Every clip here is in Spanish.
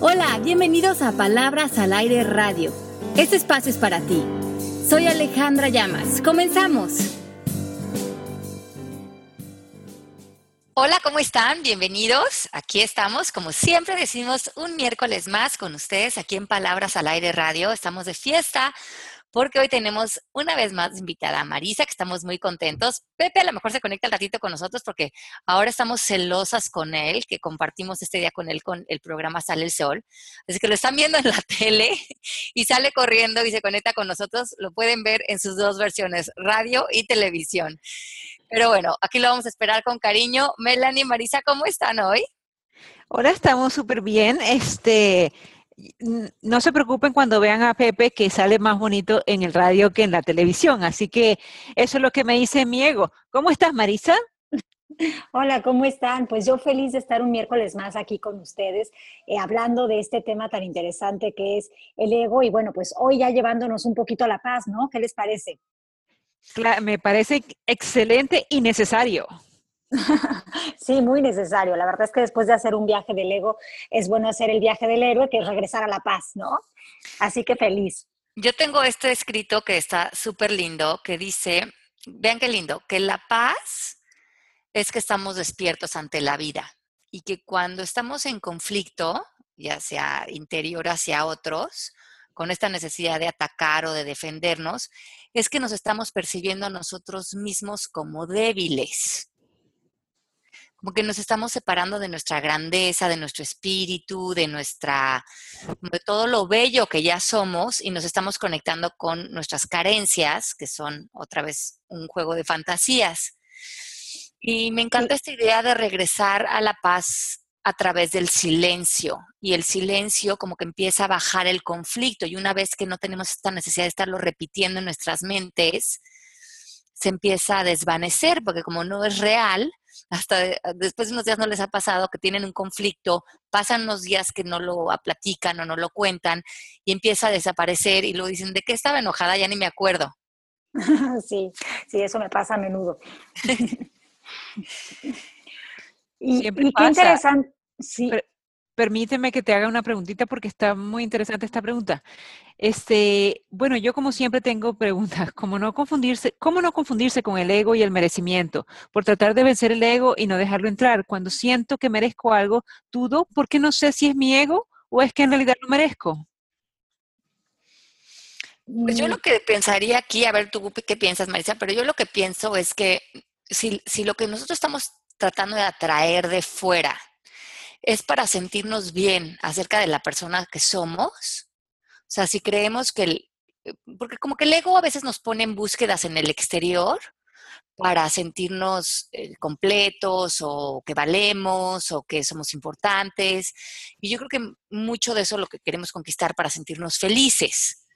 Hola, bienvenidos a Palabras al Aire Radio. Este espacio es para ti. Soy Alejandra Llamas. Comenzamos. Hola, ¿cómo están? Bienvenidos. Aquí estamos, como siempre decimos, un miércoles más con ustedes aquí en Palabras al Aire Radio. Estamos de fiesta porque hoy tenemos una vez más invitada a Marisa, que estamos muy contentos. Pepe a lo mejor se conecta al ratito con nosotros porque ahora estamos celosas con él, que compartimos este día con él con el programa Sale el Sol. Así que lo están viendo en la tele y sale corriendo y se conecta con nosotros. Lo pueden ver en sus dos versiones, radio y televisión. Pero bueno, aquí lo vamos a esperar con cariño. Melanie y Marisa, ¿cómo están hoy? Hola, estamos súper bien. Este, no se preocupen cuando vean a Pepe que sale más bonito en el radio que en la televisión. Así que eso es lo que me dice mi ego. ¿Cómo estás, Marisa? Hola, ¿cómo están? Pues yo feliz de estar un miércoles más aquí con ustedes, eh, hablando de este tema tan interesante que es el ego y bueno, pues hoy ya llevándonos un poquito a la paz, ¿no? ¿Qué les parece? me parece excelente y necesario. Sí, muy necesario. La verdad es que después de hacer un viaje del ego, es bueno hacer el viaje del héroe, que es regresar a la paz, ¿no? Así que feliz. Yo tengo este escrito que está súper lindo, que dice, vean qué lindo, que la paz es que estamos despiertos ante la vida y que cuando estamos en conflicto, ya sea interior hacia otros, con esta necesidad de atacar o de defendernos, es que nos estamos percibiendo a nosotros mismos como débiles como que nos estamos separando de nuestra grandeza, de nuestro espíritu, de nuestra, de todo lo bello que ya somos y nos estamos conectando con nuestras carencias, que son otra vez un juego de fantasías. Y me encanta esta idea de regresar a la paz a través del silencio y el silencio como que empieza a bajar el conflicto y una vez que no tenemos esta necesidad de estarlo repitiendo en nuestras mentes, se empieza a desvanecer porque como no es real, hasta después de unos días no les ha pasado que tienen un conflicto, pasan unos días que no lo platican o no lo cuentan y empieza a desaparecer y luego dicen, ¿de qué estaba enojada? Ya ni me acuerdo. Sí, sí, eso me pasa a menudo. y, qué interesante. Sí permíteme que te haga una preguntita porque está muy interesante esta pregunta. Este, bueno, yo como siempre tengo preguntas, ¿cómo no confundirse, cómo no confundirse con el ego y el merecimiento? Por tratar de vencer el ego y no dejarlo entrar. Cuando siento que merezco algo, dudo porque no sé si es mi ego o es que en realidad lo merezco. Pues yo mm. lo que pensaría aquí, a ver tú qué piensas, Marisa, pero yo lo que pienso es que si, si lo que nosotros estamos tratando de atraer de fuera es para sentirnos bien acerca de la persona que somos. O sea, si creemos que el, eh, porque como que el ego a veces nos pone en búsquedas en el exterior para sentirnos eh, completos o que valemos o que somos importantes. Y yo creo que mucho de eso es lo que queremos conquistar para sentirnos felices.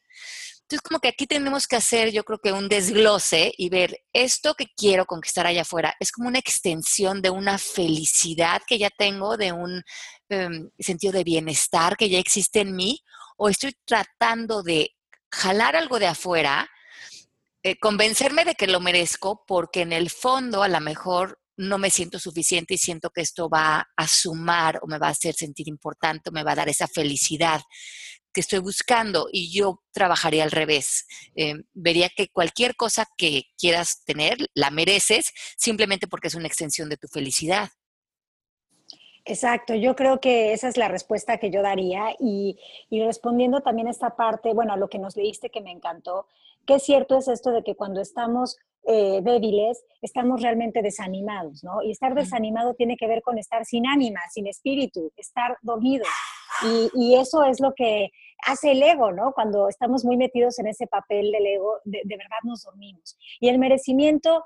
Entonces, como que aquí tenemos que hacer, yo creo que un desglose y ver esto que quiero conquistar allá afuera es como una extensión de una felicidad que ya tengo, de un em, sentido de bienestar que ya existe en mí, o estoy tratando de jalar algo de afuera, eh, convencerme de que lo merezco, porque en el fondo a lo mejor no me siento suficiente y siento que esto va a sumar o me va a hacer sentir importante o me va a dar esa felicidad que estoy buscando y yo trabajaría al revés. Eh, vería que cualquier cosa que quieras tener, la mereces simplemente porque es una extensión de tu felicidad. Exacto, yo creo que esa es la respuesta que yo daría y, y respondiendo también a esta parte, bueno, a lo que nos leíste que me encantó, qué cierto es esto de que cuando estamos eh, débiles, estamos realmente desanimados, ¿no? Y estar desanimado tiene que ver con estar sin ánima, sin espíritu, estar dormido. Y, eso es lo que hace el ego, ¿no? Cuando estamos muy metidos en ese papel del ego, de, verdad nos dormimos. Y el merecimiento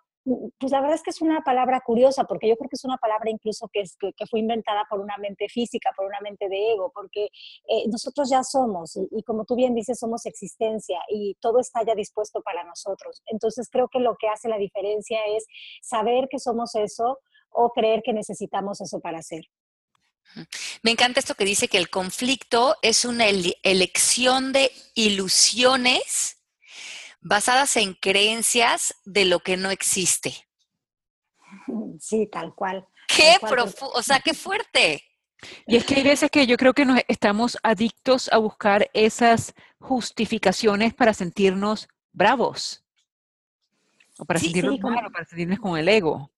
pues la verdad es que es una palabra curiosa, porque yo creo que es una palabra incluso que, es, que, fue inventada por una mente física, por una mente de ego, porque eh, nosotros ya somos, y, como tú bien dices, somos existencia y todo está ya dispuesto para nosotros. Entonces creo que lo que hace la diferencia es saber que somos eso o creer que necesitamos eso para ser. Me encanta esto que dice que el conflicto es una elección de ilusiones basadas en creencias de lo que no existe. Sí, tal cual. Qué profundo, o sea, qué fuerte. Y es que hay veces que yo creo que nos estamos adictos a buscar esas justificaciones para sentirnos bravos. O para sentirnos mal, para sentirnos con el ego.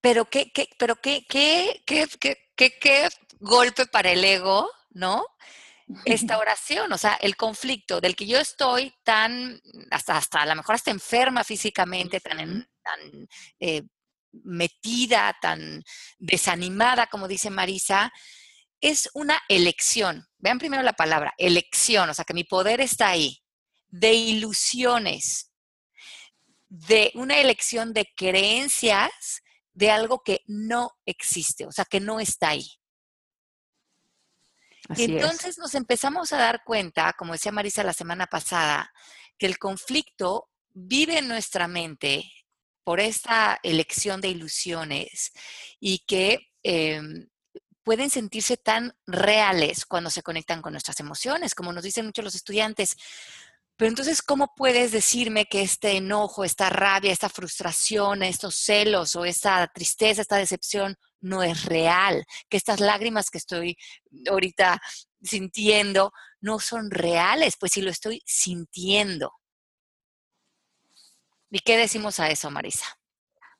Pero qué, qué, pero qué, qué, qué, qué, qué golpe para el ego, ¿no? esta oración, o sea, el conflicto del que yo estoy tan, hasta, hasta a lo mejor hasta enferma físicamente, tan, tan eh, metida, tan desanimada, como dice Marisa, es una elección. Vean primero la palabra, elección, o sea, que mi poder está ahí, de ilusiones, de una elección de creencias de algo que no existe, o sea, que no está ahí y entonces nos empezamos a dar cuenta, como decía Marisa la semana pasada, que el conflicto vive en nuestra mente por esta elección de ilusiones y que em, pueden sentirse tan reales cuando se conectan con nuestras emociones, como nos dicen muchos los estudiantes. Pero entonces, ¿cómo puedes decirme que este enojo, esta rabia, esta frustración, estos celos o esta tristeza, esta decepción no es real, que estas lágrimas que estoy ahorita sintiendo no son reales, pues si lo estoy sintiendo. ¿Y qué decimos a eso, Marisa?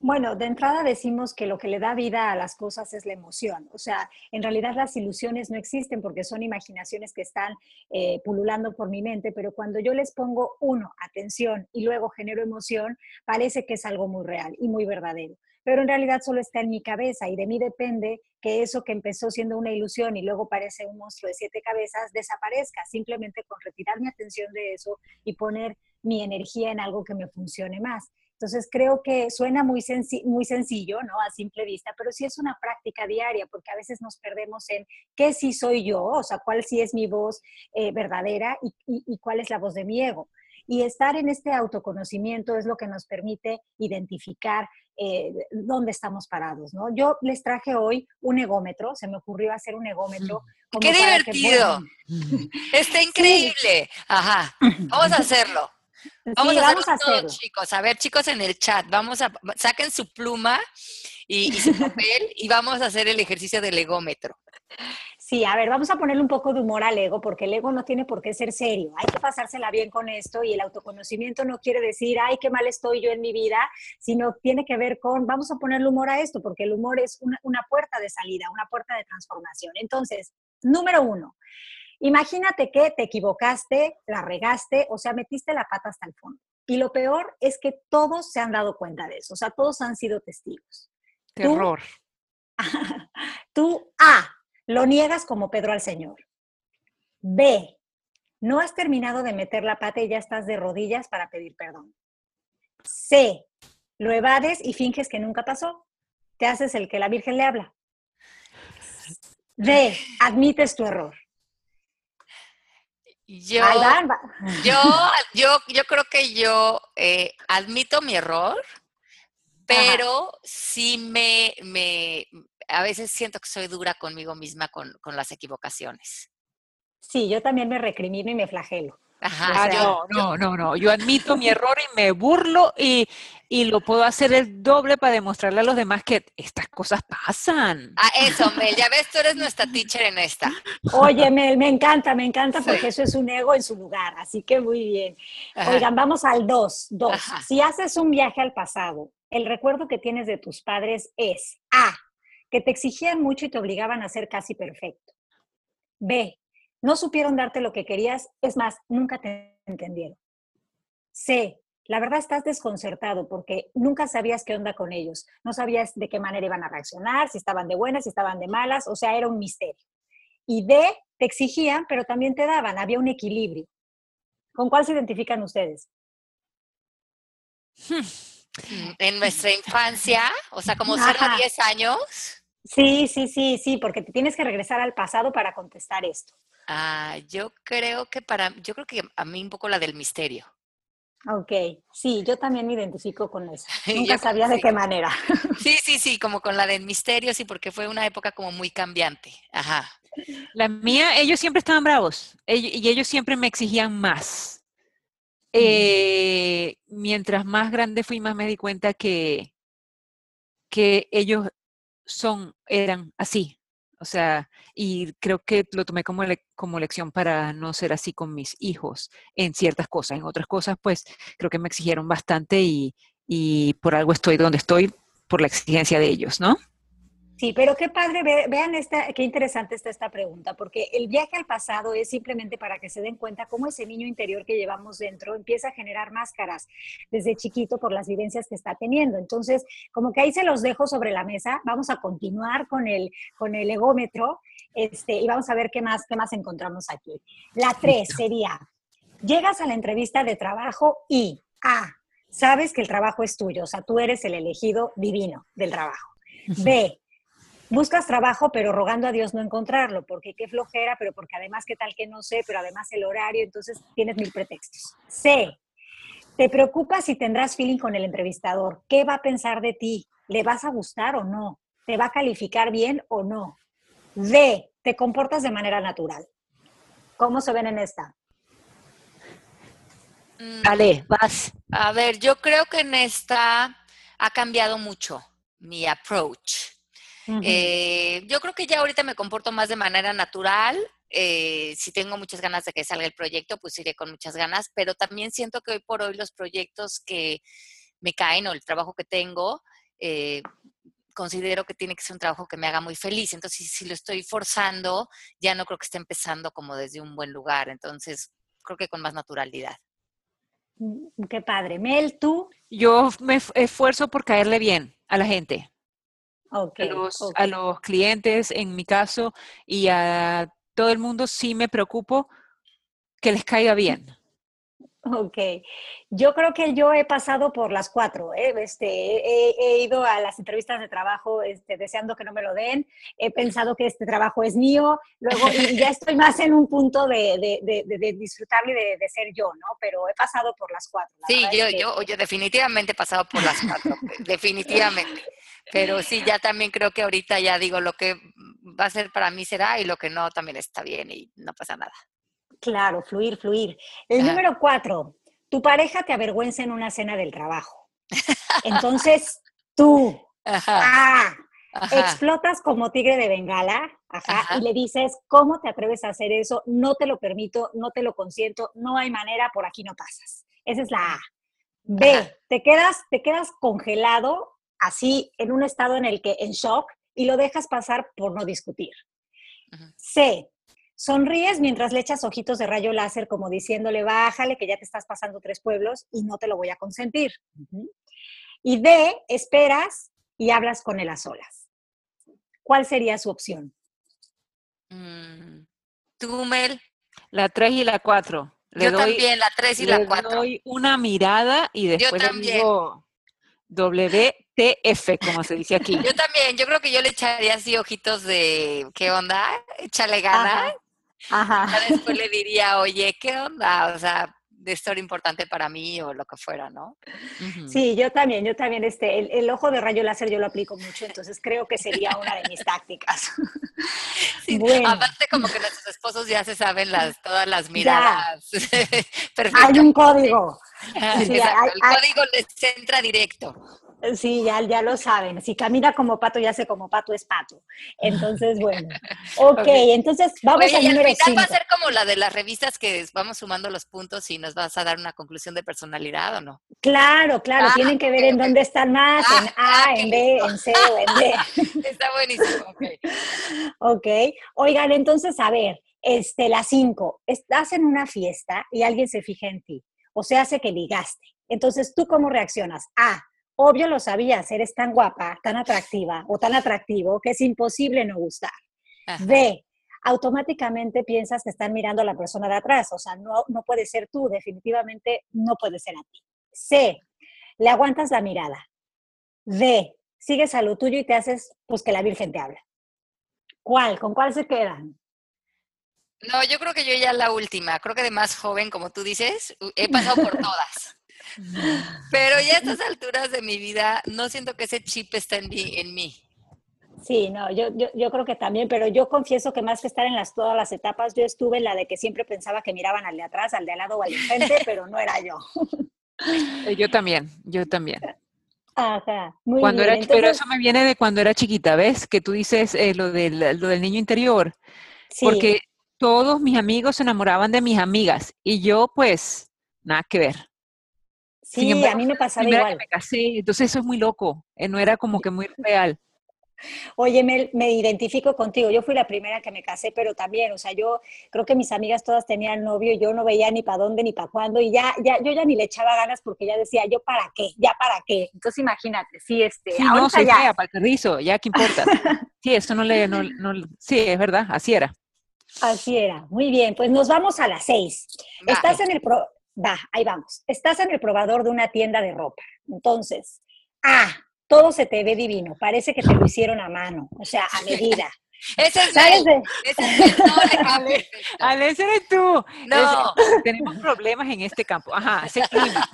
Bueno, de entrada decimos que lo que le da vida a las cosas es la emoción. O sea, en realidad las ilusiones no existen porque son imaginaciones que están eh, pululando por mi mente, pero cuando yo les pongo uno, atención, y luego genero emoción, parece que es algo muy real y muy verdadero pero en realidad solo está en mi cabeza y de mí depende que eso que empezó siendo una ilusión y luego parece un monstruo de siete cabezas desaparezca, simplemente con retirar mi atención de eso y poner mi energía en algo que me funcione más. Entonces creo que suena muy, muy sencillo, ¿no? A simple vista, pero sí es una práctica diaria, porque a veces nos perdemos en qué sí soy yo, o sea, cuál sí es mi voz eh, verdadera y, y cuál es la voz de mi ego. Y estar en este autoconocimiento es lo que nos permite identificar eh, dónde estamos parados, ¿no? Yo les traje hoy un egómetro, se me ocurrió hacer un egómetro. ¡Qué divertido! Está increíble. Ajá, vamos a hacerlo. Vamos, a, hacerlo todos, chicos. A ver, chicos en el chat, vamos a, saquen su pluma y, y su papel y vamos a hacer el ejercicio del egómetro. Sí, a ver, vamos a ponerle un poco de humor al ego, porque el ego no tiene por qué ser serio. Hay que pasársela bien con esto y el autoconocimiento no quiere decir, ay, qué mal estoy yo en mi vida, sino tiene que ver con, vamos a ponerle humor a esto, porque el humor es una, una puerta de salida, una puerta de transformación. Entonces, número uno, imagínate que te equivocaste, la regaste, o sea, metiste la pata hasta el fondo. Y lo peor es que todos se han dado cuenta de eso, o sea, todos han sido testigos. Terror. Tú, tú A, lo niegas como Pedro al Señor. B. No has terminado de meter la pata y ya estás de rodillas para pedir perdón. C. Lo evades y finges que nunca pasó. Te haces el que la Virgen le habla. D. Admites tu error. Yo, yo, yo, creo que yo eh, admito mi error, pero sí me, me, a veces siento que soy dura conmigo misma con, las equivocaciones. Sí, yo también me recrimino y me flagelo. Ajá, no, no, no, no. Yo admito mi error y me burlo y, lo puedo hacer el doble para demostrarle a los demás que estas cosas pasan. Ah, eso, Mel, ya ves, tú eres nuestra teacher en esta. Oye, Mel, me encanta, me encanta porque eso es un ego en su lugar, así que muy bien. Oigan, vamos al dos. Dos. Si haces un viaje al pasado, el recuerdo que tienes de tus padres es A que te exigían mucho y te obligaban a ser casi perfecto. B, no supieron darte lo que querías, es más, nunca te entendieron. C, la verdad estás desconcertado porque nunca sabías qué onda con ellos, no sabías de qué manera iban a reaccionar, si estaban de buenas, si estaban de malas, o sea, era un misterio. Y D, te exigían, pero también te daban, había un equilibrio. ¿Con cuál se identifican ustedes? En nuestra infancia, o sea, como 0 a 10 años. Sí, sí, sí, sí, porque te tienes que regresar al pasado para contestar esto. Ah, yo creo que para, yo creo que a mí un poco la del misterio. Ok, sí, yo también me identifico con eso. Nunca sabía de qué manera. Sí, sí, sí, como con la del misterio, sí, porque fue una época como muy cambiante. Ajá. La mía, ellos siempre estaban bravos y ellos siempre me exigían más. Eh, mientras más grande fui, más me di cuenta que, que ellos son, eran así. O sea, y creo que lo tomé como, como lección para no ser así con mis hijos en ciertas cosas. En otras cosas, pues creo que me exigieron bastante y, y por algo estoy donde estoy, por la exigencia de ellos, ¿no? Sí, pero qué padre, vean esta, qué interesante está esta pregunta, porque el viaje al pasado es simplemente para que se den cuenta cómo ese niño interior que llevamos dentro empieza a generar máscaras desde chiquito por las vivencias que está teniendo. Entonces, como que ahí se los dejo sobre la mesa, vamos a continuar con el, con el egómetro este, y vamos a ver qué más, qué más encontramos aquí. La tres sería, llegas a la entrevista de trabajo y A, sabes que el trabajo es tuyo, o sea, tú eres el elegido divino del trabajo. B, buscas trabajo, pero rogando a Dios no encontrarlo, porque qué flojera, pero porque además qué tal que no sé, pero además el horario, entonces tienes mil pretextos. C, te preocupas si tendrás feeling con el entrevistador. ¿Qué va a pensar de ti? ¿Le vas a gustar o no? ¿Te va a calificar bien o no? D, te comportas de manera natural. ¿Cómo se ven en esta? Vale, mm, vas. A ver, yo creo que en esta ha cambiado mucho mi approach. Eh, yo creo que ya ahorita me comporto más de manera natural. Eh, si tengo muchas ganas de que salga el proyecto, pues iré con muchas ganas, pero también siento que hoy por hoy los proyectos que me caen o el trabajo que tengo, eh, considero que tiene que ser un trabajo que me haga muy feliz. Entonces, si, lo estoy forzando, ya no creo que esté empezando como desde un buen lugar. Entonces, creo que con más naturalidad. Mm, qué padre. Mel, tú. Yo me esfuerzo por caerle bien a la gente a, los, clientes, en mi caso, y a todo el mundo sí me preocupo que les caiga bien. Ok, yo creo que yo he pasado por las cuatro. ¿eh? Este, he, ido a las entrevistas de trabajo este, deseando que no me lo den. He pensado que este trabajo es mío. Luego ya estoy más en un punto de, de, de, disfrutarlo y de, ser yo, ¿no? Pero he pasado por las cuatro. Sí, yo, yo, yo definitivamente he pasado por las cuatro. definitivamente. Pero sí, ya también creo que ahorita ya digo lo que va a ser para mí será y lo que no también está bien y no pasa nada. Claro, fluir, fluir. El número cuatro, tu pareja te avergüenza en una cena del trabajo. Entonces, tú, ah, explotas como tigre de bengala, y le dices, ¿cómo te atreves a hacer eso? No te lo permito, no te lo consiento, no hay manera, por aquí no pasas. Esa es la A. B, te quedas, te quedas congelado así en un estado en el que en shock y lo dejas pasar por no discutir. C. Sonríes mientras le echas ojitos de rayo láser como diciéndole, bájale que ya te estás pasando tres pueblos y no te lo voy a consentir. Y D. Esperas y hablas con él a solas. ¿Cuál sería su opción? Mm, ¿Tú, Mel? La 3 y la 4. Yo también, la 3 y la 4. Le doy una mirada y después Yo también. digo WTF, como se dice aquí. Yo también, yo creo que yo le echaría así ojitos de, ¿qué onda? Échale ganas. Ajá. después le diría, oye, ¿qué onda? O sea, de historia importante para mí o lo que fuera, ¿no? Sí, yo también, yo también, este, el, ojo de rayo láser yo lo aplico mucho, entonces creo que sería una de mis tácticas. Sí, Aparte como que nuestros esposos ya se saben las, todas las miradas. Hay un código. Sí, el código les entra directo. Sí, ya, ya lo saben. Si camina como pato, ya sé como pato es pato. Entonces, bueno. Ok, entonces vamos a al número al final va a ser como la de las revistas que vamos sumando los puntos y nos vas a dar una conclusión de personalidad, ¿o no? Claro, claro. Ah, tienen que ver en dónde están más, en ah, A, en B, en C o en D. Está buenísimo, ok. Ok. Oigan, entonces, a ver, este, la cinco. Estás en una fiesta y alguien se fija en ti. O se hace que ligaste. Entonces, ¿tú cómo reaccionas? A, obvio lo sabías, eres tan guapa, tan atractiva o tan atractivo que es imposible no gustar. B, automáticamente piensas que están mirando a la persona de atrás, o sea, no, no puede ser tú, definitivamente no puede ser a ti. C, le aguantas la mirada. D, sigues a lo tuyo y te haces, pues que la Virgen te habla. ¿Cuál? ¿Con cuál se quedan? No, yo creo que yo ya la última, creo que de más joven, como tú dices, he pasado por todas. Pero ya a estas alturas de mi vida, no siento que ese chip esté en mí. En mí. Sí, no, yo, yo, creo que también, pero yo confieso que más que estar en las, todas las etapas, yo estuve en la de que siempre pensaba que miraban al de atrás, al de al lado o al de frente, pero no era yo. Eh, yo también, yo también. Ajá, muy cuando bien. Era, Pero eso me viene de cuando era chiquita, ¿ves? Que tú dices eh, lo, del, lo del niño interior. Sí. Porque todos mis amigos se enamoraban de mis amigas y yo pues nada que ver. Sí, a mí me pasaba igual. me casé, entonces eso es muy loco, eh, no era como que muy real. Oye, me, me, identifico contigo. Yo fui la primera que me casé, pero también, o sea, yo creo que mis amigas todas tenían novio y yo no veía ni para dónde ni para cuándo y ya, ya, yo ya ni le echaba ganas porque ya decía, yo para qué, ya para qué. Entonces imagínate, sí, este, sí, no, soy ya. fea para el ya qué importa. sí, eso no le, no, no, sí, es verdad, así era. Así era, muy bien, pues nos vamos a las seis. Estás en el pro, va, ahí vamos. Estás en el probador de una tienda de ropa. Entonces, ah, todo se te ve divino, parece que te lo hicieron a mano, o sea, a medida. Ese es ¿Sabes de... Ese es no, Ale, Ale, ese eres tú. No. tenemos problemas en este campo. Ajá, ese clima.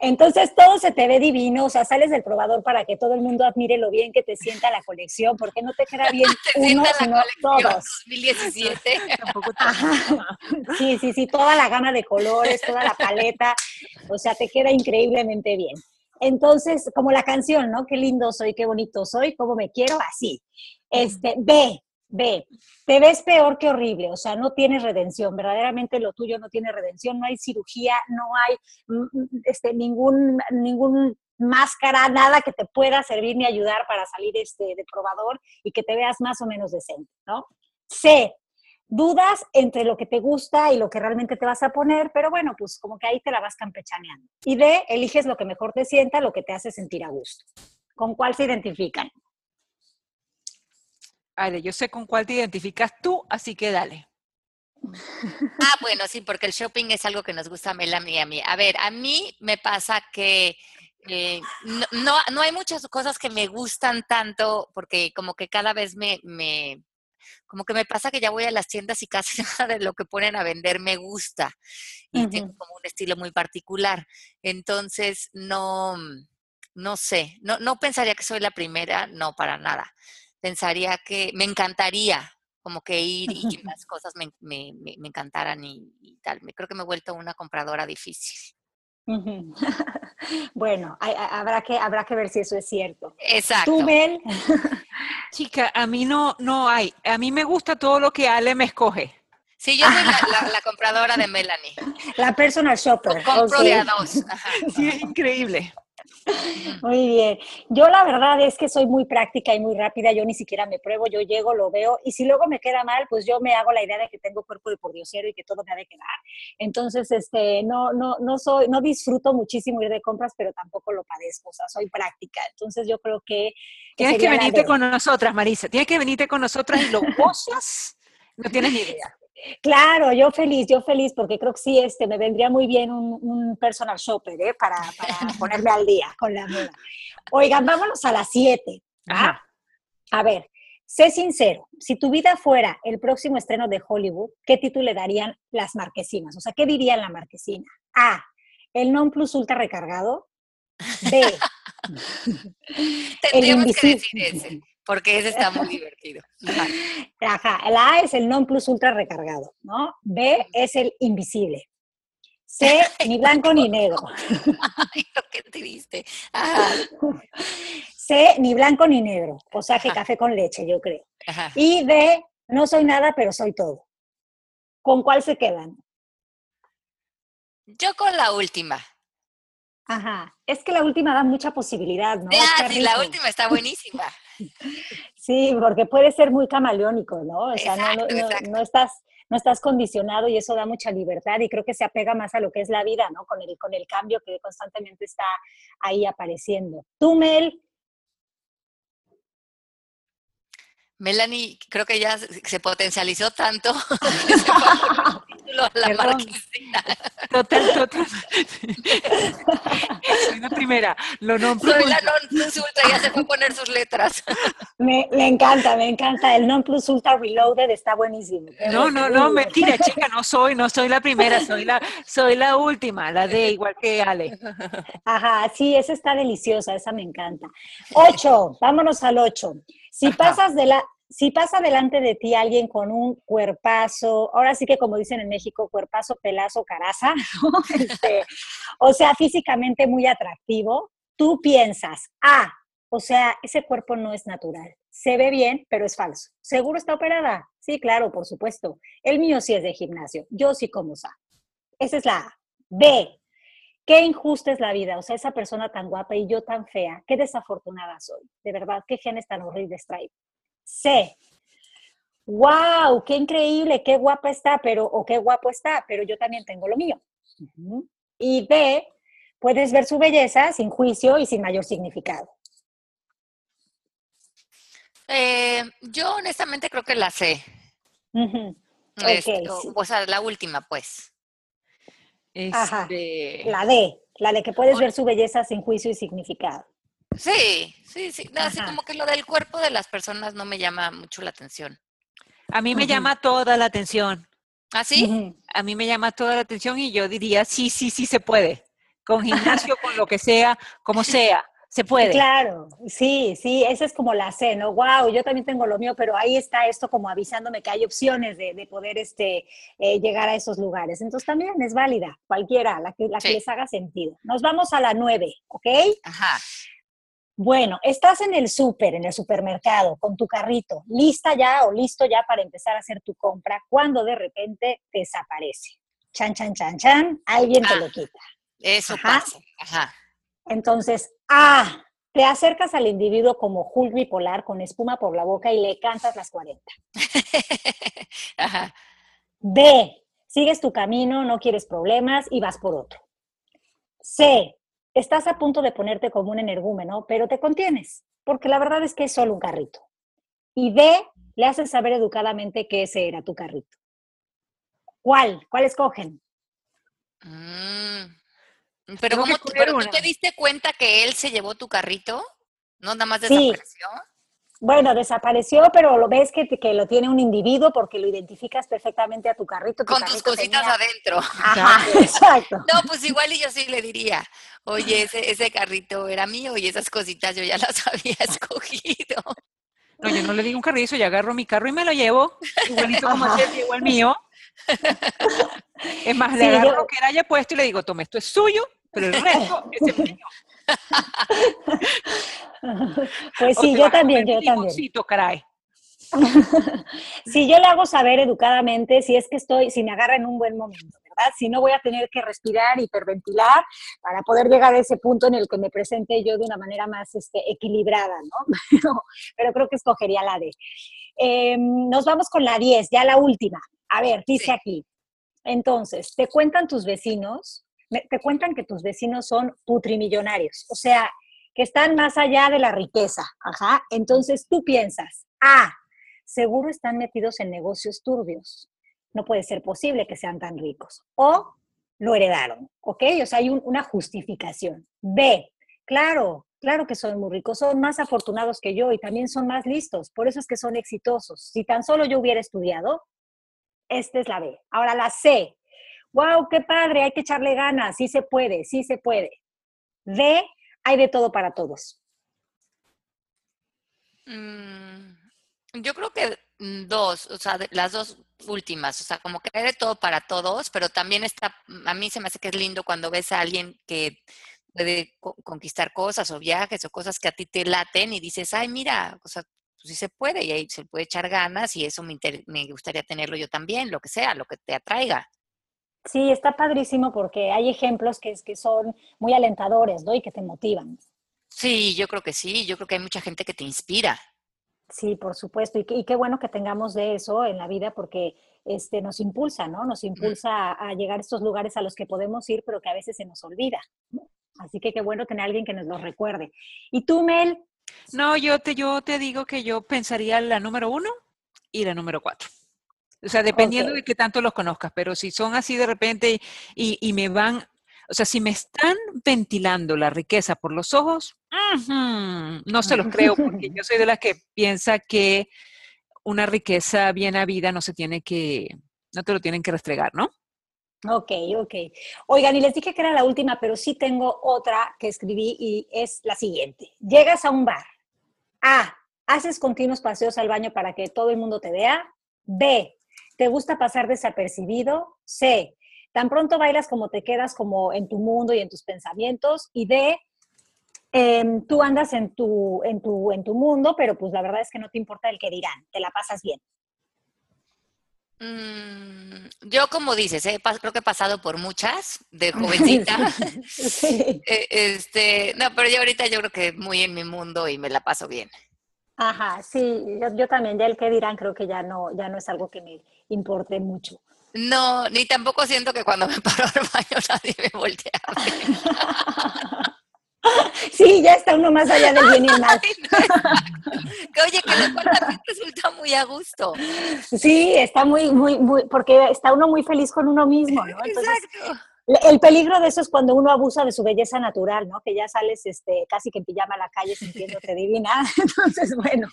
Entonces todo se te ve divino, o sea, sales del probador para que todo el mundo admire lo bien que te sienta la colección, porque no te queda bien uno, sino todos. 2017. Sí, sí, sí, toda la gama de colores, toda la paleta, o sea, te queda increíblemente bien. Entonces, como la canción, ¿no? Qué lindo soy, qué bonito soy, cómo me quiero, así. Este, ve, ve, te ves peor que horrible, o sea, no tienes redención, verdaderamente lo tuyo no tiene redención, no hay cirugía, no hay mm, mm, este, ningún, ningún máscara, nada que te pueda servir ni ayudar para salir este, de probador y que te veas más o menos decente, ¿no? C, dudas entre lo que te gusta y lo que realmente te vas a poner, pero bueno, pues como que ahí te la vas campechaneando. Y D, eliges lo que mejor te sienta, lo que te hace sentir a gusto. ¿Con cuál se identifican? Ale, yo sé con cuál te identificas tú, así que dale. Ah, bueno, sí, porque el shopping es algo que nos gusta a Melanie y a mí. A ver, a mí me pasa que eh, no, no, hay muchas cosas que me gustan tanto porque como que cada vez me, me como que me pasa que ya voy a las tiendas y casi nada de lo que ponen a vender me gusta y tengo como un estilo muy particular. Entonces, no, no sé, no, no pensaría que soy la primera, no, para nada. Pensaría que me encantaría como que ir y que las cosas me, me, me, encantaran y, y, tal. Creo que me he vuelto una compradora difícil. bueno, habrá, que, habrá que ver si eso es cierto. Exacto. ¿Tú, Mel? Chica, a mí no, no hay. A mí me gusta todo lo que Ale me escoge. Sí, yo soy la, compradora de Melanie. La personal shopper. Compro de a dos. Sí, es increíble. Muy bien. Yo la verdad es que soy muy práctica y muy rápida. Yo ni siquiera me pruebo, yo llego, lo veo y si luego me queda mal, pues yo me hago la idea de que tengo cuerpo de pordiosero y que todo me ha de quedar. Entonces, este, no, no, no soy, no disfruto muchísimo ir de compras, pero tampoco lo padezco. O sea, soy práctica. Entonces, yo creo que. Tienes que venirte con nosotras, Marisa. Tienes que venirte con nosotras y lo gozas. No tienes ni idea. Claro, yo feliz, yo feliz, porque creo que sí, este, me vendría muy bien un, personal shopper, ¿eh? Para, ponerme al día con la moda. Oigan, vámonos a las 7. A ver, sé sincero, si tu vida fuera el próximo estreno de Hollywood, ¿qué título le darían las marquesinas? O sea, ¿qué dirían la marquesina? A, el non plus ultra recargado. B, el que decir ese porque ese está muy divertido. Ajá. La A es el non plus ultra recargado, ¿no? B es el invisible. C, ni blanco ni negro. Ay, qué triste. C, ni blanco ni negro. O sea, que café con leche, yo creo. Y D, no soy nada, pero soy todo. ¿Con cuál se quedan? Yo con la última. Ajá. Es que la última da mucha posibilidad, ¿no? Ah, sí, la última está buenísima. Sí, porque puede ser muy camaleónico, ¿no? O sea, no, no, estás, no estás condicionado y eso da mucha libertad y creo que se apega más a lo que es la vida, ¿no? Con el, con el cambio que constantemente está ahí apareciendo. Tú, Mel, Melanie, creo que ya se potencializó tanto la marquesina. Total, total. Soy la primera. Lo non plus Soy la non plus ultra, ya se fue a poner sus letras. Me, me, encanta, me encanta. El non plus ultra reloaded está buenísimo. No, no, no, mentira, chica, no soy, no soy la primera, soy la, soy la última, la de igual que Ale. Ajá, sí, esa está deliciosa, esa me encanta. Ocho, vámonos al ocho. Si pasas de la, si pasa delante de ti alguien con un cuerpazo, ahora sí que como dicen en México, cuerpazo, pelazo, caraza, este, o sea, físicamente muy atractivo, tú piensas, ah, o sea, ese cuerpo no es natural. Se ve bien, pero es falso. ¿Seguro está operada? Sí, claro, por supuesto. El mío sí es de gimnasio. Yo sí como sa. Esa es la A. B. Qué injusta es la vida. O sea, esa persona tan guapa y yo tan fea. Qué desafortunada soy. De verdad, qué genes tan horribles traigo. C. Wow, qué increíble, qué guapa está, pero o qué guapo está, pero yo también tengo lo mío. Y B, puedes ver su belleza sin juicio y sin mayor significado. Eh, yo honestamente creo que la sé. O sea, la última, pues. Este la D, la de que puedes ver su belleza sin juicio y significado. Sí, sí, sí. así como que lo del cuerpo de las personas no me llama mucho la atención. A mí me llama toda la atención. ¿Ah, sí? A mí me llama toda la atención y yo diría, sí, sí, sí se puede. Con gimnasio, con lo que sea, como sea. Se puede. Claro, sí, sí, esa es como la C, ¿no? Wow, yo también tengo lo mío, pero ahí está esto como avisándome que hay opciones de, poder este, eh, llegar a esos lugares. Entonces también es válida, cualquiera, la que, la que les haga sentido. Nos vamos a la 9, ¿ok? Ajá. Bueno, estás en el súper, en el supermercado, con tu carrito, lista ya o listo ya para empezar a hacer tu compra, cuando de repente desaparece. Chan, chan, chan, chan, alguien te lo quita. Eso pasa. Ajá. Entonces, A, te acercas al individuo como Hulk bipolar con espuma por la boca y le cantas las 40. Ajá. B, sigues tu camino, no quieres problemas y vas por otro. C, estás a punto de ponerte como un energúmeno, pero te contienes, porque la verdad es que es solo un carrito. Y D, le haces saber educadamente que ese era tu carrito. ¿Cuál? ¿Cuál escogen? Mm. Pero, ¿cómo tú, pero tú te diste cuenta que él se llevó tu carrito? ¿No nada más desapareció? Bueno, desapareció, pero lo ves que, que, lo tiene un individuo porque lo identificas perfectamente a tu carrito. Con tus cositas adentro. Ajá, exacto. No, pues igual y yo sí le diría, oye, ese, ese carrito era mío y esas cositas yo ya las había escogido. No, yo no le digo un carrizo, yo agarro mi carro y me lo llevo, igualito como el mío. Es más, le agarro lo que él haya puesto y le digo, tome, esto es suyo, pero el resto es el mío. pues sí, yo también, yo también. caray. si yo le hago saber educadamente si es que estoy, si me agarra en un buen momento, ¿verdad? Si no voy a tener que respirar, hiperventilar para poder llegar a ese punto en el que me presente yo de una manera más este, equilibrada, ¿no? Pero, creo que escogería la D. Em, nos vamos con la 10, ya la última. A ver, dice aquí. Entonces, te cuentan tus vecinos, te cuentan que tus vecinos son putrimillonarios, o sea, que están más allá de la riqueza. Ajá. Entonces tú piensas, ah, seguro están metidos en negocios turbios. No puede ser posible que sean tan ricos. O lo heredaron, ¿ok? O sea, hay una justificación. B, claro, claro que son muy ricos, son más afortunados que yo y también son más listos, por eso es que son exitosos. Si tan solo yo hubiera estudiado, esta es la B. Ahora la C. ¡Wow, qué padre! Hay que echarle ganas. Sí se puede, sí se puede. D. Hay de todo para todos. Mm, yo creo que dos, o sea, las dos últimas, o sea, como que hay de todo para todos, pero también está, a mí se me hace que es lindo cuando ves a alguien que puede conquistar cosas o viajes o cosas que a ti te laten y dices, ay, mira, o sea, pues sí se puede y ahí se puede echar ganas y eso me, me gustaría tenerlo yo también, lo que sea, lo que te atraiga. Sí, está padrísimo porque hay ejemplos que, que son muy alentadores, ¿no? Y que te motivan. Sí, yo creo que sí, yo creo que hay mucha gente que te inspira. Sí, por supuesto, y, y qué bueno que tengamos de eso en la vida porque este, nos impulsa, ¿no? Nos impulsa a, llegar a estos lugares a los que podemos ir, pero que a veces se nos olvida. Así que qué bueno tener a alguien que nos lo recuerde. ¿Y tú, Mel? No, yo te, yo te digo que yo pensaría la número uno y la número cuatro. O sea, dependiendo de qué tanto los conozcas, pero si son así de repente y, me van, o sea, si me están ventilando la riqueza por los ojos, no se los creo, porque yo soy de las que piensa que una riqueza bien habida no se tiene que, no te lo tienen que restregar, ¿no? Ok, ok. Oigan, y les dije que era la última, pero sí tengo otra que escribí y es la siguiente. Llegas a un bar. A. Haces continuos paseos al baño para que todo el mundo te vea. B. Te gusta pasar desapercibido. C. Tan pronto bailas como te quedas como en tu mundo y en tus pensamientos. Y D. Em, tú andas en tu, en, tu, en tu mundo, pero pues la verdad es que no te importa el que dirán, te la pasas bien. Mm, yo, como dices, eh, creo que he pasado por muchas de jovencita. Eh, este, no, pero yo ahorita yo creo que muy en mi mundo y me la paso bien. Ajá, sí, yo, también, ya el que dirán creo que ya no, ya no es algo que me importe mucho. No, ni tampoco siento que cuando me paro al baño nadie me voltea Sí, ya está uno más allá del bien y el mal. Oye, que de también resulta muy a gusto. Sí, está muy, muy, muy, porque está uno muy feliz con uno mismo, ¿no? Exacto. El peligro de eso es cuando uno abusa de su belleza natural, ¿no? Que ya sales este, casi que en pijama a la calle sintiéndote divina. Entonces, bueno,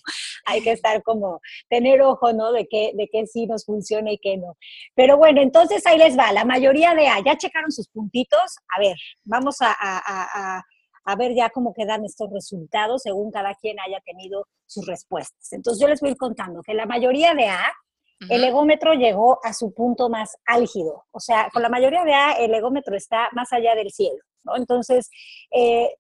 hay que estar como, tener ojo, ¿no? De que, de que sí nos funciona y que no. Pero bueno, entonces ahí les va. La mayoría de A, ¿ya checaron sus puntitos? A ver, vamos a, a, a ver ya cómo quedan estos resultados según cada quien haya tenido sus respuestas. Entonces yo les voy a ir contando que la mayoría de A el egómetro llegó a su punto más álgido. O sea, con la mayoría de A, el egómetro está más allá del cielo. ¿no? Entonces, eh,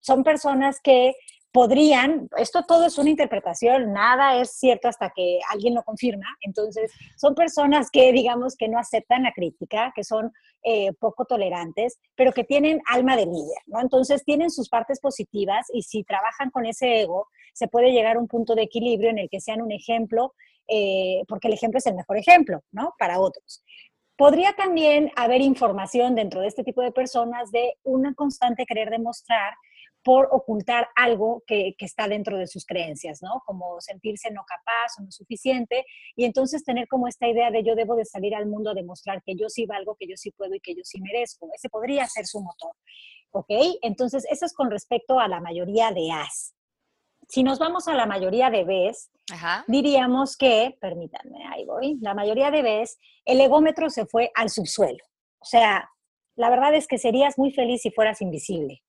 son personas que podrían, esto todo es una interpretación, nada es cierto hasta que alguien lo confirma, entonces son personas que digamos que no aceptan la crítica, que son eh, poco tolerantes, pero que tienen alma de líder, ¿no? Entonces tienen sus partes positivas y si trabajan con ese ego, se puede llegar a un punto de equilibrio en el que sean un ejemplo eh, porque el ejemplo es el mejor ejemplo, ¿no? Para otros. Podría también haber información dentro de este tipo de personas de una constante querer demostrar por ocultar algo que, está dentro de sus creencias, ¿no? Como sentirse no capaz o no suficiente y entonces tener como esta idea de yo debo de salir al mundo a demostrar que yo sí valgo, que yo sí puedo y que yo sí merezco. Ese podría ser su motor, ¿ok? Entonces, eso es con respecto a la mayoría de As. Si nos vamos a la mayoría de Bs, diríamos que, permítanme, ahí voy, la mayoría de Bs, el egómetro se fue al subsuelo. O sea, la verdad es que serías muy feliz si fueras invisible,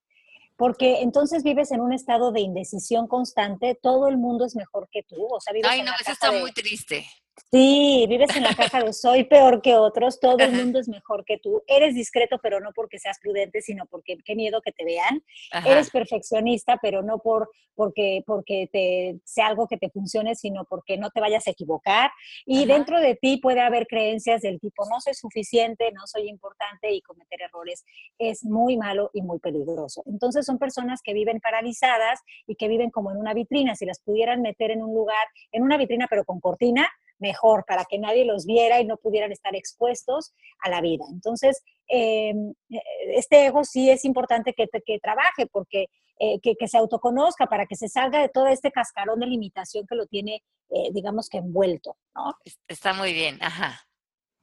porque entonces vives en un estado de indecisión constante, todo el mundo es mejor que tú, o sea, vives Ay, no, eso está muy triste. Sí, vives en la caja de soy peor que otros, todo el mundo es mejor que tú. Eres discreto, pero no porque seas prudente, sino porque qué miedo que te vean. Eres perfeccionista, pero no por porque porque te sea algo que te funcione, sino porque no te vayas a equivocar. Y dentro de ti puede haber creencias del tipo no soy suficiente, no soy importante y cometer errores es muy malo y muy peligroso. Entonces son personas que viven paralizadas y que viven como en una vitrina. Si las pudieran meter en un lugar, en una vitrina pero con cortina, mejor, para que nadie los viera y no pudieran estar expuestos a la vida. Entonces, em, este ego sí es importante que, que trabaje porque eh, que, se autoconozca para que se salga de todo este cascarón de limitación que lo tiene, eh, digamos que envuelto, ¿no? Está muy bien, ajá.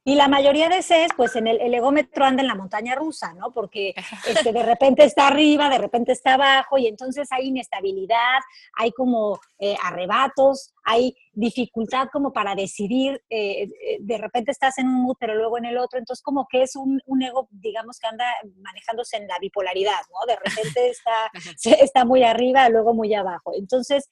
Y la mayoría de Cs, pues en el, egómetro anda en la montaña rusa, ¿no? Porque este, de repente está arriba, de repente está abajo, y entonces hay inestabilidad, hay como eh, arrebatos, hay dificultad como para decidir, eh, eh, de repente estás en un mood, pero luego en el otro, entonces como que es un, ego, digamos, que anda manejándose en la bipolaridad, ¿no? De repente está, está muy arriba, luego muy abajo. Entonces,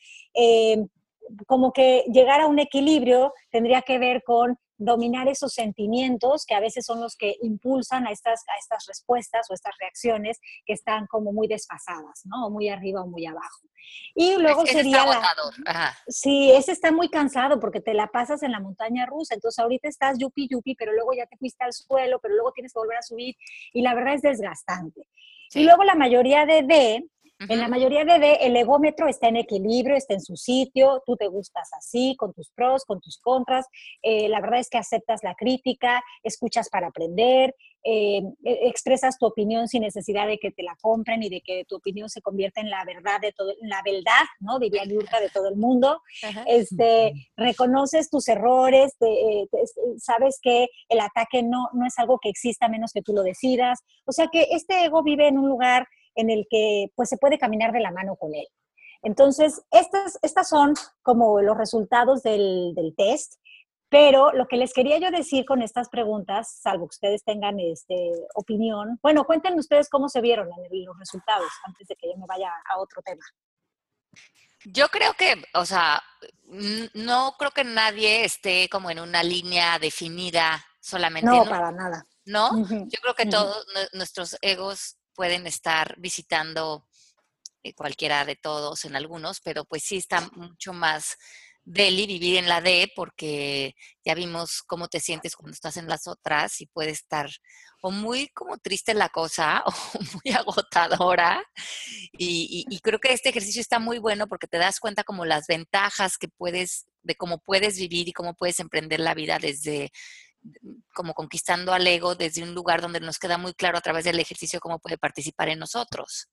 como que llegar a un equilibrio tendría que ver con dominar esos sentimientos que a veces son los que impulsan a estas, a estas respuestas o estas reacciones que están como muy desfasadas, ¿no? O muy arriba o muy abajo. Y luego sería... la, Sí, ese está muy cansado porque te la pasas en la montaña rusa. Entonces ahorita estás yupi yupi, pero luego ya te fuiste al suelo, pero luego tienes que volver a subir y la verdad es desgastante. Y luego la mayoría de D en la mayoría de el egómetro está en equilibrio, está en su sitio, tú te gustas así, con tus pros, con tus contras. Eh, la verdad es que aceptas la crítica, escuchas para aprender, eh, e, expresas tu opinión sin necesidad de que te la compren y de que tu opinión se convierta en la verdad de todo, en la verdad, ¿no? Diría Yurka, de todo el mundo. Este, reconoces tus errores, eh, sabes que el ataque no, no es algo que exista menos que tú lo decidas. O sea que este ego vive en un lugar en el que pues se puede caminar de la mano con él. Entonces, estas, estas son como los resultados del, del test, pero lo que les quería yo decir con estas preguntas, salvo que ustedes tengan este, opinión, bueno, cuéntenme ustedes cómo se vieron en los resultados antes de que yo me vaya a otro tema. Yo creo que, o sea, no creo que nadie esté como en una línea definida solamente. No, para nada. ¿No? Yo creo que todos nuestros egos pueden estar visitando eh, cualquiera de todos en algunos, pero pues sí está mucho más deli vivir en la D porque ya vimos cómo te sientes cuando estás en las otras y puede estar o muy como triste la cosa o muy agotadora. Y, y, creo que este ejercicio está muy bueno porque te das cuenta como las ventajas que puedes, de cómo puedes vivir y cómo puedes emprender la vida desde como conquistando al ego desde un lugar donde nos queda muy claro a través del ejercicio cómo puede participar en nosotros.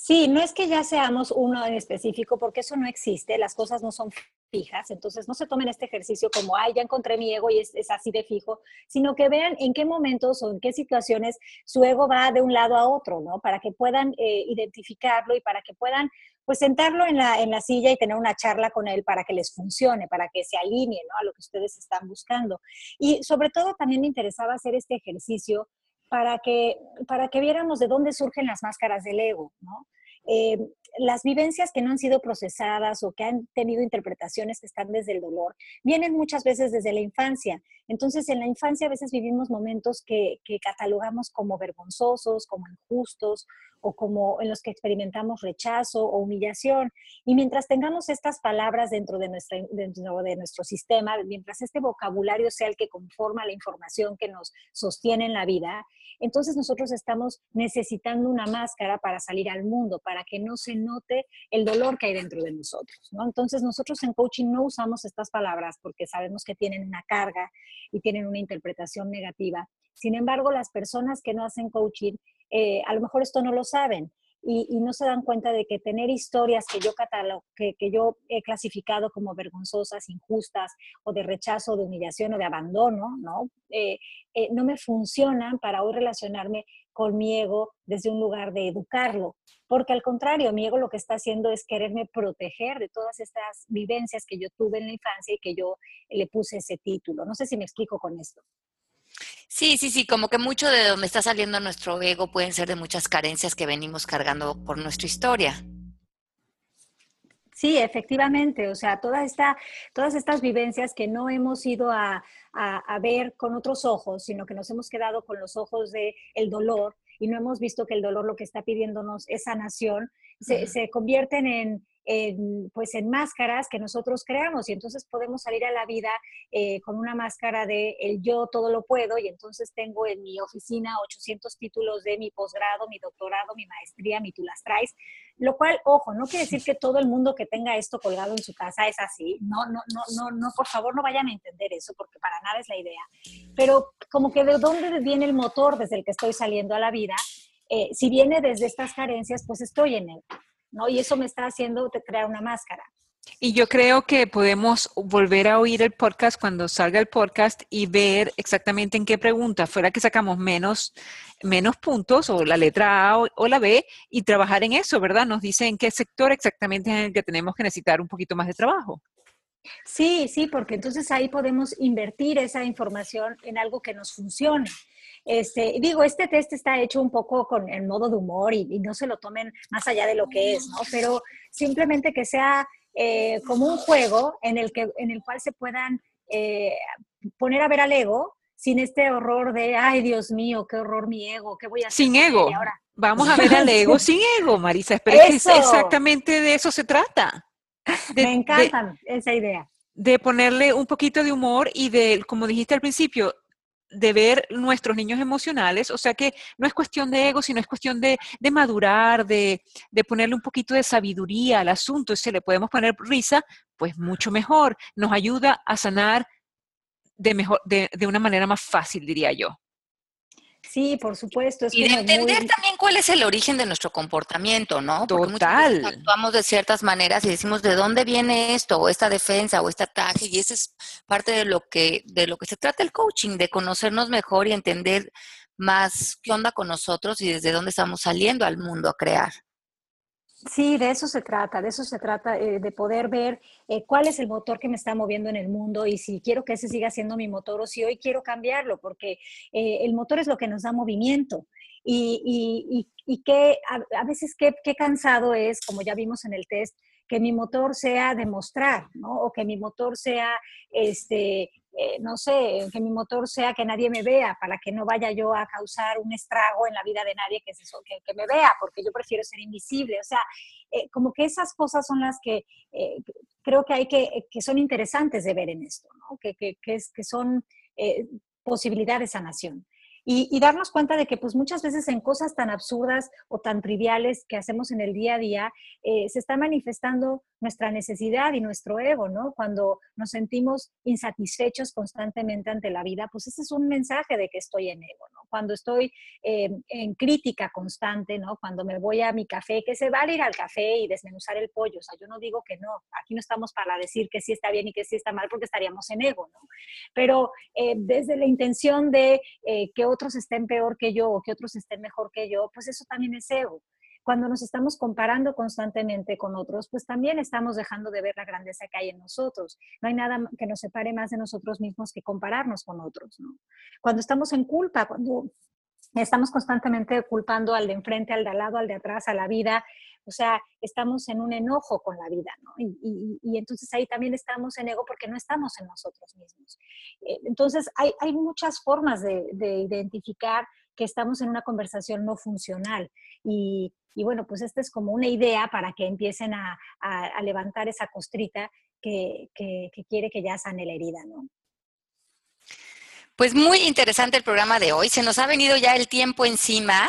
Sí, no es que ya seamos uno en específico, porque eso no existe, las cosas no son fijas, entonces no se tomen este ejercicio como, ay, ya encontré mi ego y es, así de fijo, sino que vean en qué momentos o en qué situaciones su ego va de un lado a otro, ¿no? Para que puedan eh, identificarlo y para que puedan, pues, sentarlo en la, en la silla y tener una charla con él para que les funcione, para que se alinee, ¿no? A lo que ustedes están buscando. Y sobre todo también me interesaba hacer este ejercicio para que, para que viéramos de dónde surgen las máscaras del ego, ¿no? Eh, las vivencias que no han sido procesadas o que han tenido interpretaciones que están desde el dolor, vienen muchas veces desde la infancia. Entonces, en la infancia a veces vivimos momentos que, que catalogamos como vergonzosos, como injustos o como en los que experimentamos rechazo o humillación. Y mientras tengamos estas palabras dentro de, nuestra, dentro de nuestro sistema, mientras este vocabulario sea el que conforma la información que nos sostiene en la vida, entonces nosotros estamos necesitando una máscara para salir al mundo, para que no se note el dolor que hay dentro de nosotros. ¿no? Entonces nosotros en coaching no usamos estas palabras porque sabemos que tienen una carga y tienen una interpretación negativa. Sin embargo, las personas que no hacen coaching eh, a lo mejor esto no lo saben y, no se dan cuenta de que tener historias que yo, que, que yo he clasificado como vergonzosas, injustas o de rechazo, de humillación o de abandono, ¿no? Eh, eh, no me funcionan para hoy relacionarme con mi ego desde un lugar de educarlo, porque al contrario, mi ego lo que está haciendo es quererme proteger de todas estas vivencias que yo tuve en la infancia y que yo le puse ese título. No sé si me explico con esto. Sí, sí, sí, como que mucho de donde está saliendo nuestro ego pueden ser de muchas carencias que venimos cargando por nuestra historia. Sí, efectivamente, o sea, toda esta, todas estas vivencias que no hemos ido a, ver con otros ojos, sino que nos hemos quedado con los ojos del el dolor y no hemos visto que el dolor lo que está pidiéndonos es sanación, se convierten en, en, pues en máscaras que nosotros creamos y entonces podemos salir a la vida eh, con una máscara de el yo todo lo puedo y entonces tengo en mi oficina 800 títulos de mi posgrado, mi doctorado, mi maestría, mi tú las traes, lo cual, ojo, no quiere decir que todo el mundo que tenga esto colgado en su casa es así, no, no, no, no, no, por favor no vayan a entender eso porque para nada es la idea, pero como que de dónde viene el motor desde el que estoy saliendo a la vida, eh, si viene desde estas carencias, pues estoy en él. ¿No? Y eso me está haciendo crear una máscara. Y yo creo que podemos volver a oír el podcast cuando salga el podcast y ver exactamente en qué pregunta, fuera que sacamos menos, menos puntos o la letra A o, la B y trabajar en eso, ¿verdad? Nos dice en qué sector exactamente es en el que tenemos que necesitar un poquito más de trabajo. Sí, sí, porque entonces ahí podemos invertir esa información en algo que nos funcione. Este, digo, este test está hecho un poco con el modo de humor y, no se lo tomen más allá de lo que es, ¿no? Pero simplemente que sea eh, como un juego en el, que, en el cual se puedan eh, poner a ver al ego sin este horror de, ay, Dios mío, qué horror mi ego, qué voy a hacer. Sin ego. Vamos a ver al ego sin ego, Marisa. Que exactamente de eso se trata. Me encanta esa idea. De ponerle un poquito de humor y de, como dijiste al principio, de ver nuestros niños emocionales, o sea que no es cuestión de ego, sino es cuestión de, madurar, de, ponerle un poquito de sabiduría al asunto, y si le podemos poner risa, pues mucho mejor, nos ayuda a sanar de, mejor, de, de una manera más fácil, diría yo. Sí, por supuesto. y de entender también cuál es el origen de nuestro comportamiento, ¿no? Porque Total. actuamos de ciertas maneras y decimos de dónde viene esto, o esta defensa, o este ataque, y esa es parte de lo que, de lo que se trata el coaching, de conocernos mejor y entender más qué onda con nosotros y desde dónde estamos saliendo al mundo a crear. Sí, de eso se trata, de eso se trata, eh, de poder ver eh, cuál es el motor que me está moviendo en el mundo y si quiero que ese siga siendo mi motor o si hoy quiero cambiarlo, porque eh, el motor es lo que nos da movimiento. Y, y, que a, veces qué, qué, cansado es, como ya vimos en el test, que mi motor sea demostrar, ¿no? O que mi motor sea este, eh, no sé, que mi motor sea que nadie me vea, para que no vaya yo a causar un estrago en la vida de nadie que, eso, que, me vea, porque yo prefiero ser invisible. O sea, eh, como que esas cosas son las que creo que hay que, que son interesantes de ver en esto, ¿no? que, que, es, que son posibilidades de sanación y, darnos cuenta de que pues muchas veces en cosas tan absurdas o tan triviales que hacemos en el día a día, eh, se está manifestando nuestra necesidad y nuestro ego, ¿no? Cuando nos sentimos insatisfechos constantemente ante la vida, pues ese es un mensaje de que estoy en ego, ¿no? Cuando estoy eh, en crítica constante, ¿no? Cuando me voy a mi café, que se vale ir al café y desmenuzar el pollo, o sea, yo no digo que no, aquí no estamos para decir que sí está bien y que sí está mal porque estaríamos en ego, ¿no? Pero eh, desde la intención de que otros estén peor que yo o que otros estén mejor que yo, pues eso también es ego. Cuando nos estamos comparando constantemente con otros, pues también estamos dejando de ver la grandeza que hay en nosotros. No hay nada que nos separe más de nosotros mismos que compararnos con otros. ¿no? Cuando estamos en culpa, cuando estamos constantemente culpando al de enfrente, al de al lado, al de atrás, a la vida, o sea, estamos en un enojo con la vida, ¿no? Y, entonces ahí también estamos en ego porque no estamos en nosotros mismos. Eh, entonces hay, muchas formas de, identificar que estamos en una conversación no funcional. Y, bueno, pues esta es como una idea para que empiecen a, levantar esa costrita que, que, quiere que ya sane la herida, ¿no? Pues muy interesante el programa de hoy. Se nos ha venido ya el tiempo encima.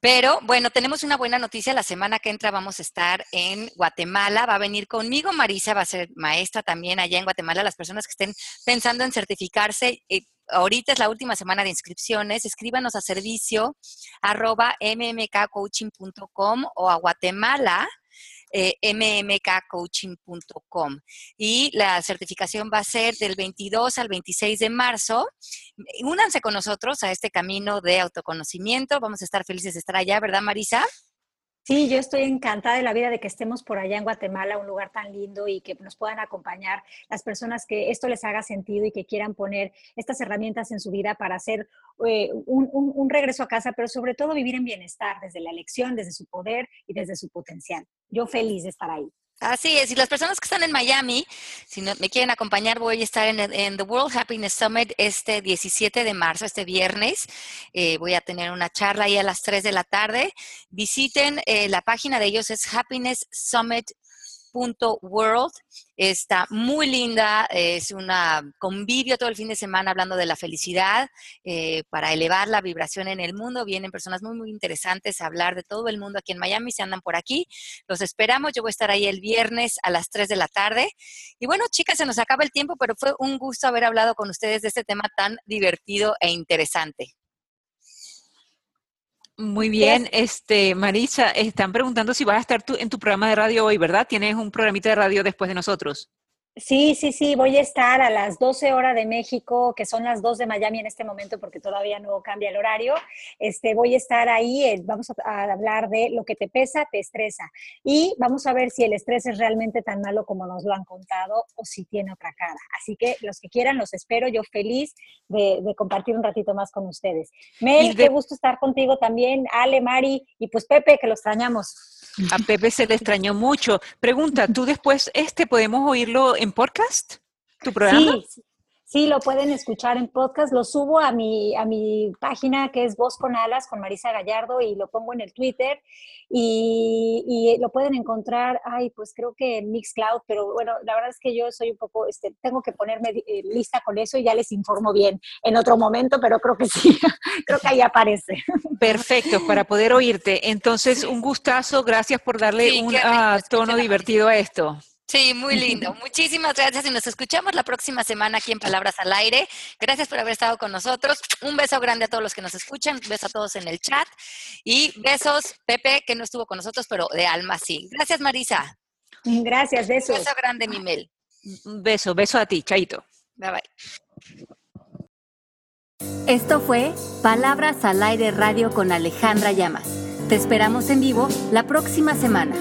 Pero bueno, tenemos una buena noticia. La semana que entra vamos a estar en Guatemala. Va a venir conmigo Marisa, va a ser maestra también allá en Guatemala. Las personas que estén pensando en certificarse, ahorita es la última semana de inscripciones. Escríbanos a servicio arroba mmkcoaching.com o a Guatemala eh, mmkcoaching.com. Y la certificación va a ser del 22 al 26 de marzo. Únanse con nosotros a este camino de autoconocimiento. Vamos a estar felices de estar allá, ¿verdad, Marisa? Sí, yo estoy encantada de la vida de que estemos por allá en Guatemala, un lugar tan lindo y que nos puedan acompañar las personas que esto les haga sentido y que quieran poner estas herramientas en su vida para hacer eh, un, regreso a casa, pero sobre todo vivir en bienestar desde la elección, desde su poder y desde su potencial. Yo feliz de estar ahí. Así es, y las personas que están en Miami, si no, me quieren acompañar, voy a estar en, en, The World Happiness Summit este 17 de marzo, este viernes. Eh, voy a tener una charla ahí a las 3 de la tarde. Visiten eh, la página de ellos, es Happiness Summit World. Está muy linda, es una convivio todo el fin de semana hablando de la felicidad eh, para elevar la vibración en el mundo. Vienen personas muy, muy interesantes a hablar de todo el mundo aquí en Miami, se andan por aquí. Los esperamos, yo voy a estar ahí el viernes a las 3 de la tarde. Y bueno, chicas, se nos acaba el tiempo, pero fue un gusto haber hablado con ustedes de este tema tan divertido e interesante. Muy bien, este Marisa, están preguntando si vas a estar tú en tu programa de radio hoy, ¿verdad? Tienes un programita de radio después de nosotros. Sí, sí, sí, voy a estar a las 12 horas de México, que son las 2 de Miami en este momento porque todavía no cambia el horario. Este, voy a estar ahí, eh, vamos a, hablar de lo que te pesa, te estresa. Y vamos a ver si el estrés es realmente tan malo como nos lo han contado o si tiene otra cara. Así que los que quieran, los espero. Yo feliz de, compartir un ratito más con ustedes. Mel, qué gusto estar contigo también. Ale, Mari y pues Pepe, que lo extrañamos. A Pepe se le extrañó mucho. Pregunta, ¿tú después este podemos oírlo en podcast? ¿Tu programa? Sí, Sí, lo pueden escuchar en podcast. Lo subo a mi, a mi página que es Voz con Alas con Marisa Gallardo y lo pongo en el Twitter. Y, lo pueden encontrar, ay, pues creo que en Mixcloud, pero bueno, la verdad es que yo soy un poco, este, tengo que ponerme eh, lista con eso y ya les informo bien en otro momento, pero creo que sí, creo que ahí aparece. Perfecto, para poder oírte. Entonces, un gustazo, gracias por darle un ah, tono divertido a esto. Sí, muy lindo. Muchísimas gracias y nos escuchamos la próxima semana aquí en Palabras al Aire. Gracias por haber estado con nosotros. Un beso grande a todos los que nos escuchan, un beso a todos en el chat y besos, Pepe, que no estuvo con nosotros, pero de alma sí. Gracias, Marisa. Gracias, besos. Un beso grande, Mimel. Un beso, beso a ti, Chaito. Bye bye. Esto fue Palabras al Aire Radio con Alejandra Llamas. Te esperamos en vivo la próxima semana.